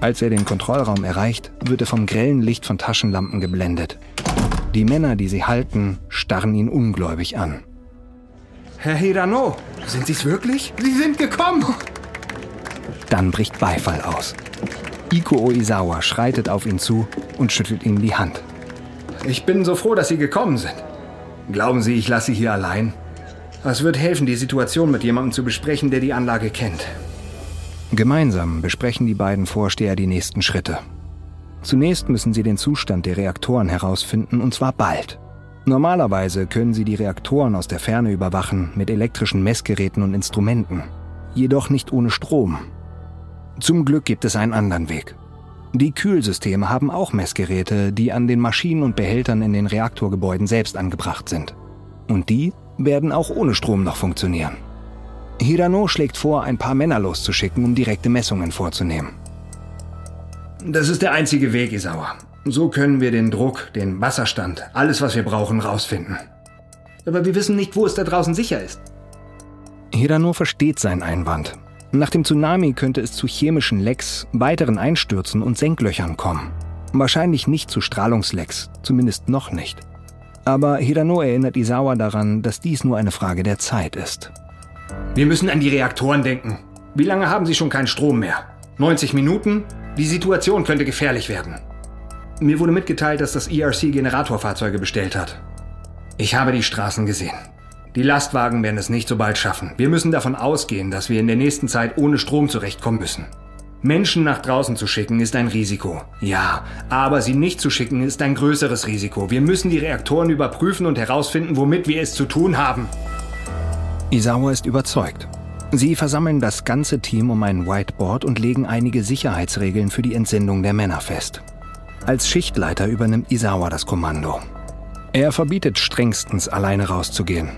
Als er den Kontrollraum erreicht, wird er vom grellen Licht von Taschenlampen geblendet. Die Männer, die sie halten, starren ihn ungläubig an. Herr Hirano, sind Sie es wirklich? Sie sind gekommen! Dann bricht Beifall aus. Iko Oizawa schreitet auf ihn zu und schüttelt ihm die Hand. Ich bin so froh, dass Sie gekommen sind. Glauben Sie, ich lasse Sie hier allein? Es wird helfen, die Situation mit jemandem zu besprechen, der die Anlage kennt. Gemeinsam besprechen die beiden Vorsteher die nächsten Schritte. Zunächst müssen sie den Zustand der Reaktoren herausfinden, und zwar bald. Normalerweise können sie die Reaktoren aus der Ferne überwachen mit elektrischen Messgeräten und Instrumenten, jedoch nicht ohne Strom. Zum Glück gibt es einen anderen Weg. Die Kühlsysteme haben auch Messgeräte, die an den Maschinen und Behältern in den Reaktorgebäuden selbst angebracht sind. Und die werden auch ohne Strom noch funktionieren. Hirano schlägt vor, ein paar Männer loszuschicken, um direkte Messungen vorzunehmen. Das ist der einzige Weg, Isawa. So können wir den Druck, den Wasserstand, alles, was wir brauchen, rausfinden. Aber wir wissen nicht, wo es da draußen sicher ist. Hirano versteht seinen Einwand. Nach dem Tsunami könnte es zu chemischen Lecks, weiteren Einstürzen und Senklöchern kommen. Wahrscheinlich nicht zu Strahlungslecks, zumindest noch nicht. Aber Hirano erinnert Isawa daran, dass dies nur eine Frage der Zeit ist. Wir müssen an die Reaktoren denken. Wie lange haben sie schon keinen Strom mehr? 90 Minuten? Die Situation könnte gefährlich werden. Mir wurde mitgeteilt, dass das ERC Generatorfahrzeuge bestellt hat. Ich habe die Straßen gesehen. Die Lastwagen werden es nicht so bald schaffen. Wir müssen davon ausgehen, dass wir in der nächsten Zeit ohne Strom zurechtkommen müssen. Menschen nach draußen zu schicken ist ein Risiko. Ja, aber sie nicht zu schicken ist ein größeres Risiko. Wir müssen die Reaktoren überprüfen und herausfinden, womit wir es zu tun haben. Isawa ist überzeugt. Sie versammeln das ganze Team um ein Whiteboard und legen einige Sicherheitsregeln für die Entsendung der Männer fest. Als Schichtleiter übernimmt Isawa das Kommando. Er verbietet strengstens, alleine rauszugehen.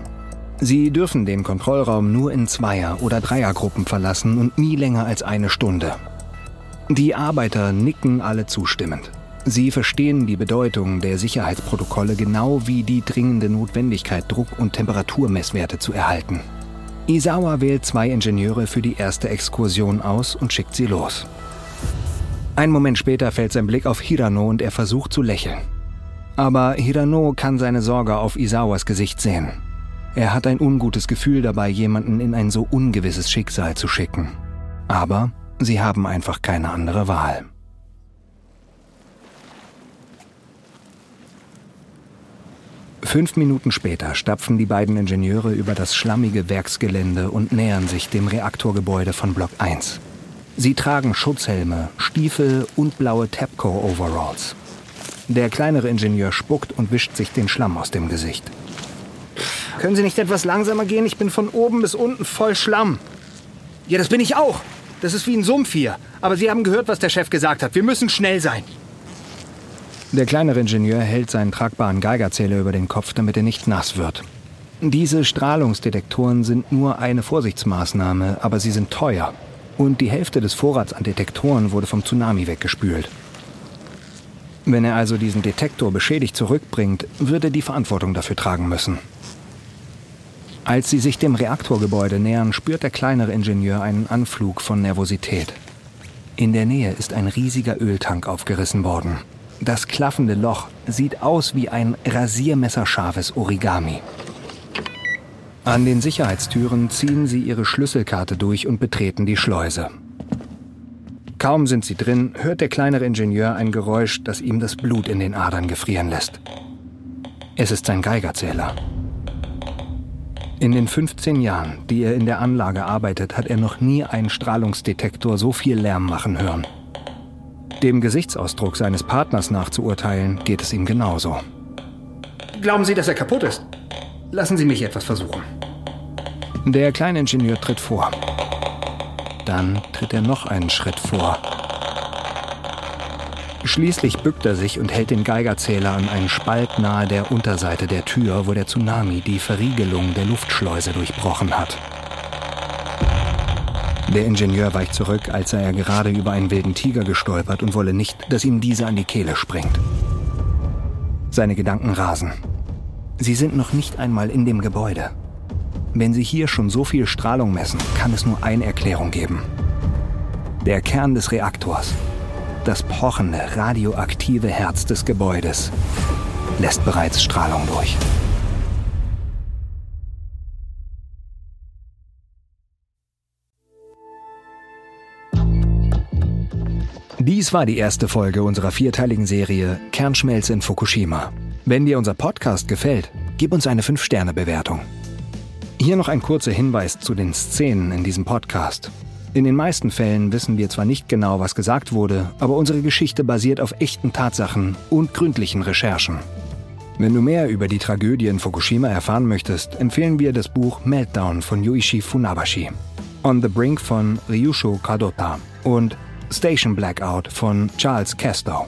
Sie dürfen den Kontrollraum nur in Zweier- oder Dreiergruppen verlassen und nie länger als eine Stunde. Die Arbeiter nicken alle zustimmend. Sie verstehen die Bedeutung der Sicherheitsprotokolle genau wie die dringende Notwendigkeit, Druck- und Temperaturmesswerte zu erhalten. Isawa wählt zwei Ingenieure für die erste Exkursion aus und schickt sie los. Ein Moment später fällt sein Blick auf Hirano und er versucht zu lächeln. Aber Hirano kann seine Sorge auf Isawas Gesicht sehen. Er hat ein ungutes Gefühl dabei, jemanden in ein so ungewisses Schicksal zu schicken. Aber Sie haben einfach keine andere Wahl. Fünf Minuten später stapfen die beiden Ingenieure über das schlammige Werksgelände und nähern sich dem Reaktorgebäude von Block 1. Sie tragen Schutzhelme, Stiefel und blaue Tapco-Overalls. Der kleinere Ingenieur spuckt und wischt sich den Schlamm aus dem Gesicht. Können Sie nicht etwas langsamer gehen? Ich bin von oben bis unten voll Schlamm. Ja, das bin ich auch. Das ist wie ein Sumpf hier. Aber Sie haben gehört, was der Chef gesagt hat. Wir müssen schnell sein. Der kleinere Ingenieur hält seinen tragbaren Geigerzähler über den Kopf, damit er nicht nass wird. Diese Strahlungsdetektoren sind nur eine Vorsichtsmaßnahme, aber sie sind teuer. Und die Hälfte des Vorrats an Detektoren wurde vom Tsunami weggespült. Wenn er also diesen Detektor beschädigt zurückbringt, wird er die Verantwortung dafür tragen müssen. Als sie sich dem Reaktorgebäude nähern, spürt der kleinere Ingenieur einen Anflug von Nervosität. In der Nähe ist ein riesiger Öltank aufgerissen worden. Das klaffende Loch sieht aus wie ein rasiermesserscharfes Origami. An den Sicherheitstüren ziehen sie ihre Schlüsselkarte durch und betreten die Schleuse. Kaum sind sie drin, hört der kleinere Ingenieur ein Geräusch, das ihm das Blut in den Adern gefrieren lässt. Es ist sein Geigerzähler. In den 15 Jahren, die er in der Anlage arbeitet, hat er noch nie einen Strahlungsdetektor so viel Lärm machen hören. Dem Gesichtsausdruck seines Partners nachzuurteilen, geht es ihm genauso. Glauben Sie, dass er kaputt ist? Lassen Sie mich etwas versuchen. Der kleine Ingenieur tritt vor. Dann tritt er noch einen Schritt vor. Schließlich bückt er sich und hält den Geigerzähler an einen Spalt nahe der Unterseite der Tür, wo der Tsunami die Verriegelung der Luftschleuse durchbrochen hat. Der Ingenieur weicht zurück, als sei er gerade über einen wilden Tiger gestolpert und wolle nicht, dass ihm dieser an die Kehle springt. Seine Gedanken rasen. Sie sind noch nicht einmal in dem Gebäude. Wenn Sie hier schon so viel Strahlung messen, kann es nur eine Erklärung geben. Der Kern des Reaktors, das pochende, radioaktive Herz des Gebäudes, lässt bereits Strahlung durch. Dies war die erste Folge unserer vierteiligen Serie Kernschmelze in Fukushima. Wenn dir unser Podcast gefällt, gib uns eine 5-Sterne-Bewertung. Hier noch ein kurzer Hinweis zu den Szenen in diesem Podcast. In den meisten Fällen wissen wir zwar nicht genau, was gesagt wurde, aber unsere Geschichte basiert auf echten Tatsachen und gründlichen Recherchen. Wenn du mehr über die Tragödie in Fukushima erfahren möchtest, empfehlen wir das Buch Meltdown von Yuichi Funabashi, On the Brink von Ryusho Kadota und Station Blackout von Charles Castow.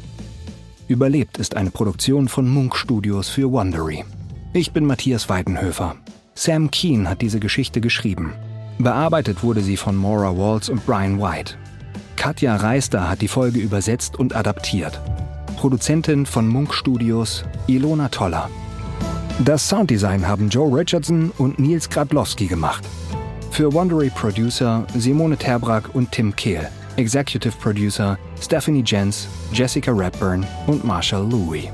Überlebt ist eine Produktion von Munk Studios für Wondery. Ich bin Matthias Weidenhöfer. Sam Keen hat diese Geschichte geschrieben. Bearbeitet wurde sie von Maura Waltz und Brian White. Katja Reister hat die Folge übersetzt und adaptiert. Produzentin von Munk Studios Ilona Toller. Das Sounddesign haben Joe Richardson und Nils Gradlowski gemacht. Für Wondery Producer Simone Terbrack und Tim Kehl. Executive Producer Stephanie Jens, Jessica Redburn und Marshall Louis.